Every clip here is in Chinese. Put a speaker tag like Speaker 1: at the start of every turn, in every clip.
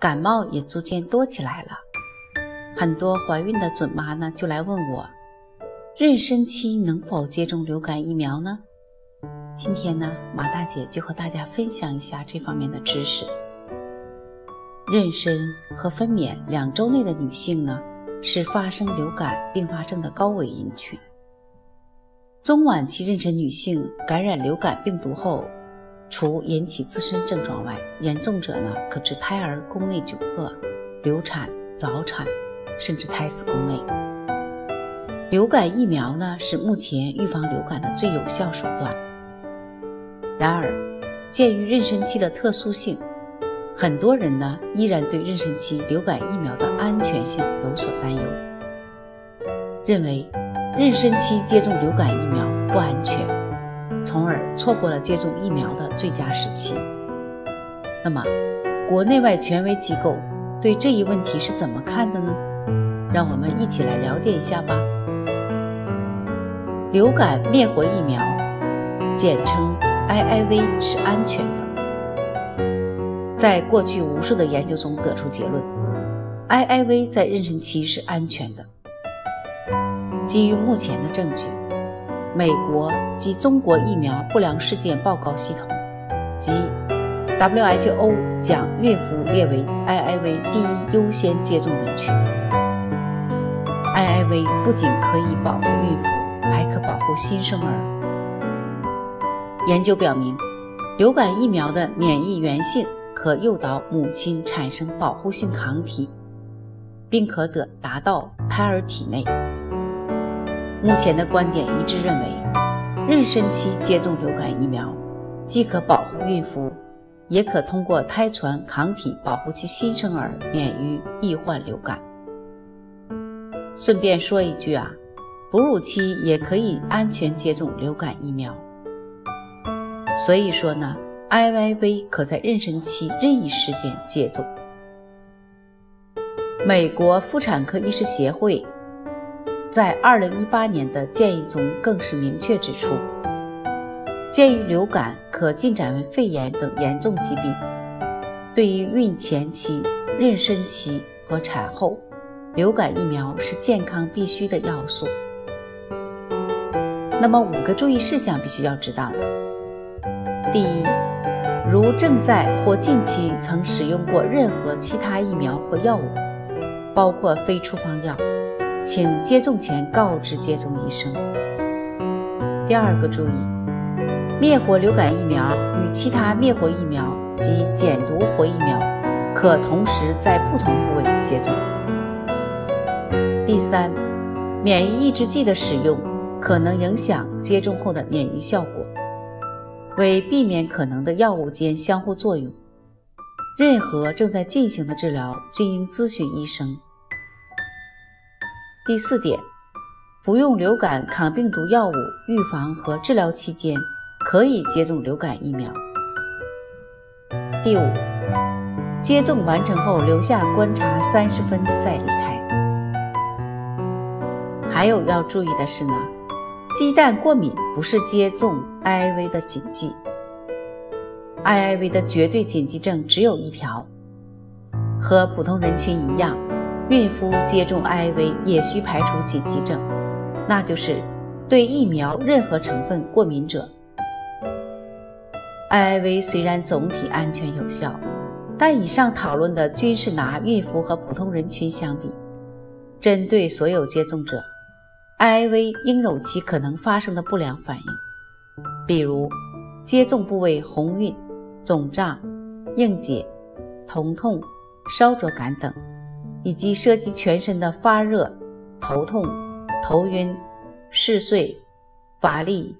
Speaker 1: 感冒也逐渐多起来了，很多怀孕的准妈呢就来问我，妊娠期能否接种流感疫苗呢？今天呢，马大姐就和大家分享一下这方面的知识。妊娠和分娩两周内的女性呢，是发生流感并发症的高危人群。中晚期妊娠女性感染流感病毒后。除引起自身症状外，严重者呢可致胎儿宫内窘迫、流产、早产，甚至胎死宫内。流感疫苗呢是目前预防流感的最有效手段。然而，鉴于妊娠期的特殊性，很多人呢依然对妊娠期流感疫苗的安全性有所担忧，认为妊娠期接种流感疫苗不安全。从而错过了接种疫苗的最佳时期。那么，国内外权威机构对这一问题是怎么看的呢？让我们一起来了解一下吧。流感灭活疫苗，简称 IIV，是安全的。在过去无数的研究中得出结论，IIV 在妊娠期是安全的。基于目前的证据。美国及中国疫苗不良事件报告系统及 WHO 将孕妇列为 IIV 第一优先接种人群。IIV 不仅可以保护孕妇，还可保护新生儿。研究表明，流感疫苗的免疫原性可诱导母亲产生保护性抗体，并可得达到胎儿体内。目前的观点一致认为，妊娠期接种流感疫苗，既可保护孕妇，也可通过胎传抗体保护其新生儿免于易患流感。顺便说一句啊，哺乳期也可以安全接种流感疫苗。所以说呢，IIV 可在妊娠期任意时间接种。美国妇产科医师协会。在二零一八年的建议中，更是明确指出，鉴于流感可进展为肺炎等严重疾病，对于孕前期、妊娠期和产后，流感疫苗是健康必须的要素。那么五个注意事项必须要知道：第一，如正在或近期曾使用过任何其他疫苗或药物，包括非处方药。请接种前告知接种医生。第二个注意，灭活流感疫苗与其他灭活疫苗及减毒活疫苗可同时在不同部位接种。第三，免疫抑制剂的使用可能影响接种后的免疫效果，为避免可能的药物间相互作用，任何正在进行的治疗均应咨询医生。第四点，服用流感抗病毒药物预防和治疗期间，可以接种流感疫苗。第五，接种完成后留下观察三十分再离开。还有要注意的是呢，鸡蛋过敏不是接种 IIV 的禁忌，IIV 的绝对禁忌症只有一条，和普通人群一样。孕妇接种 IIV 也需排除禁忌症，那就是对疫苗任何成分过敏者。IIV 虽然总体安全有效，但以上讨论的均是拿孕妇和普通人群相比。针对所有接种者，IIV 应有其可能发生的不良反应，比如接种部位红晕、肿胀、硬结、疼痛、烧灼感等。以及涉及全身的发热、头痛、头晕、嗜睡、乏力、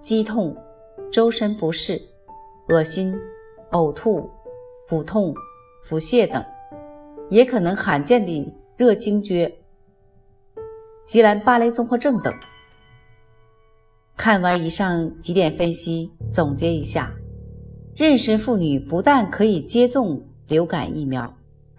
Speaker 1: 肌痛、周身不适、恶心、呕吐、腹痛、腹泻等，也可能罕见的热惊厥、吉兰巴雷综合症等。看完以上几点分析，总结一下：妊娠妇女不但可以接种流感疫苗，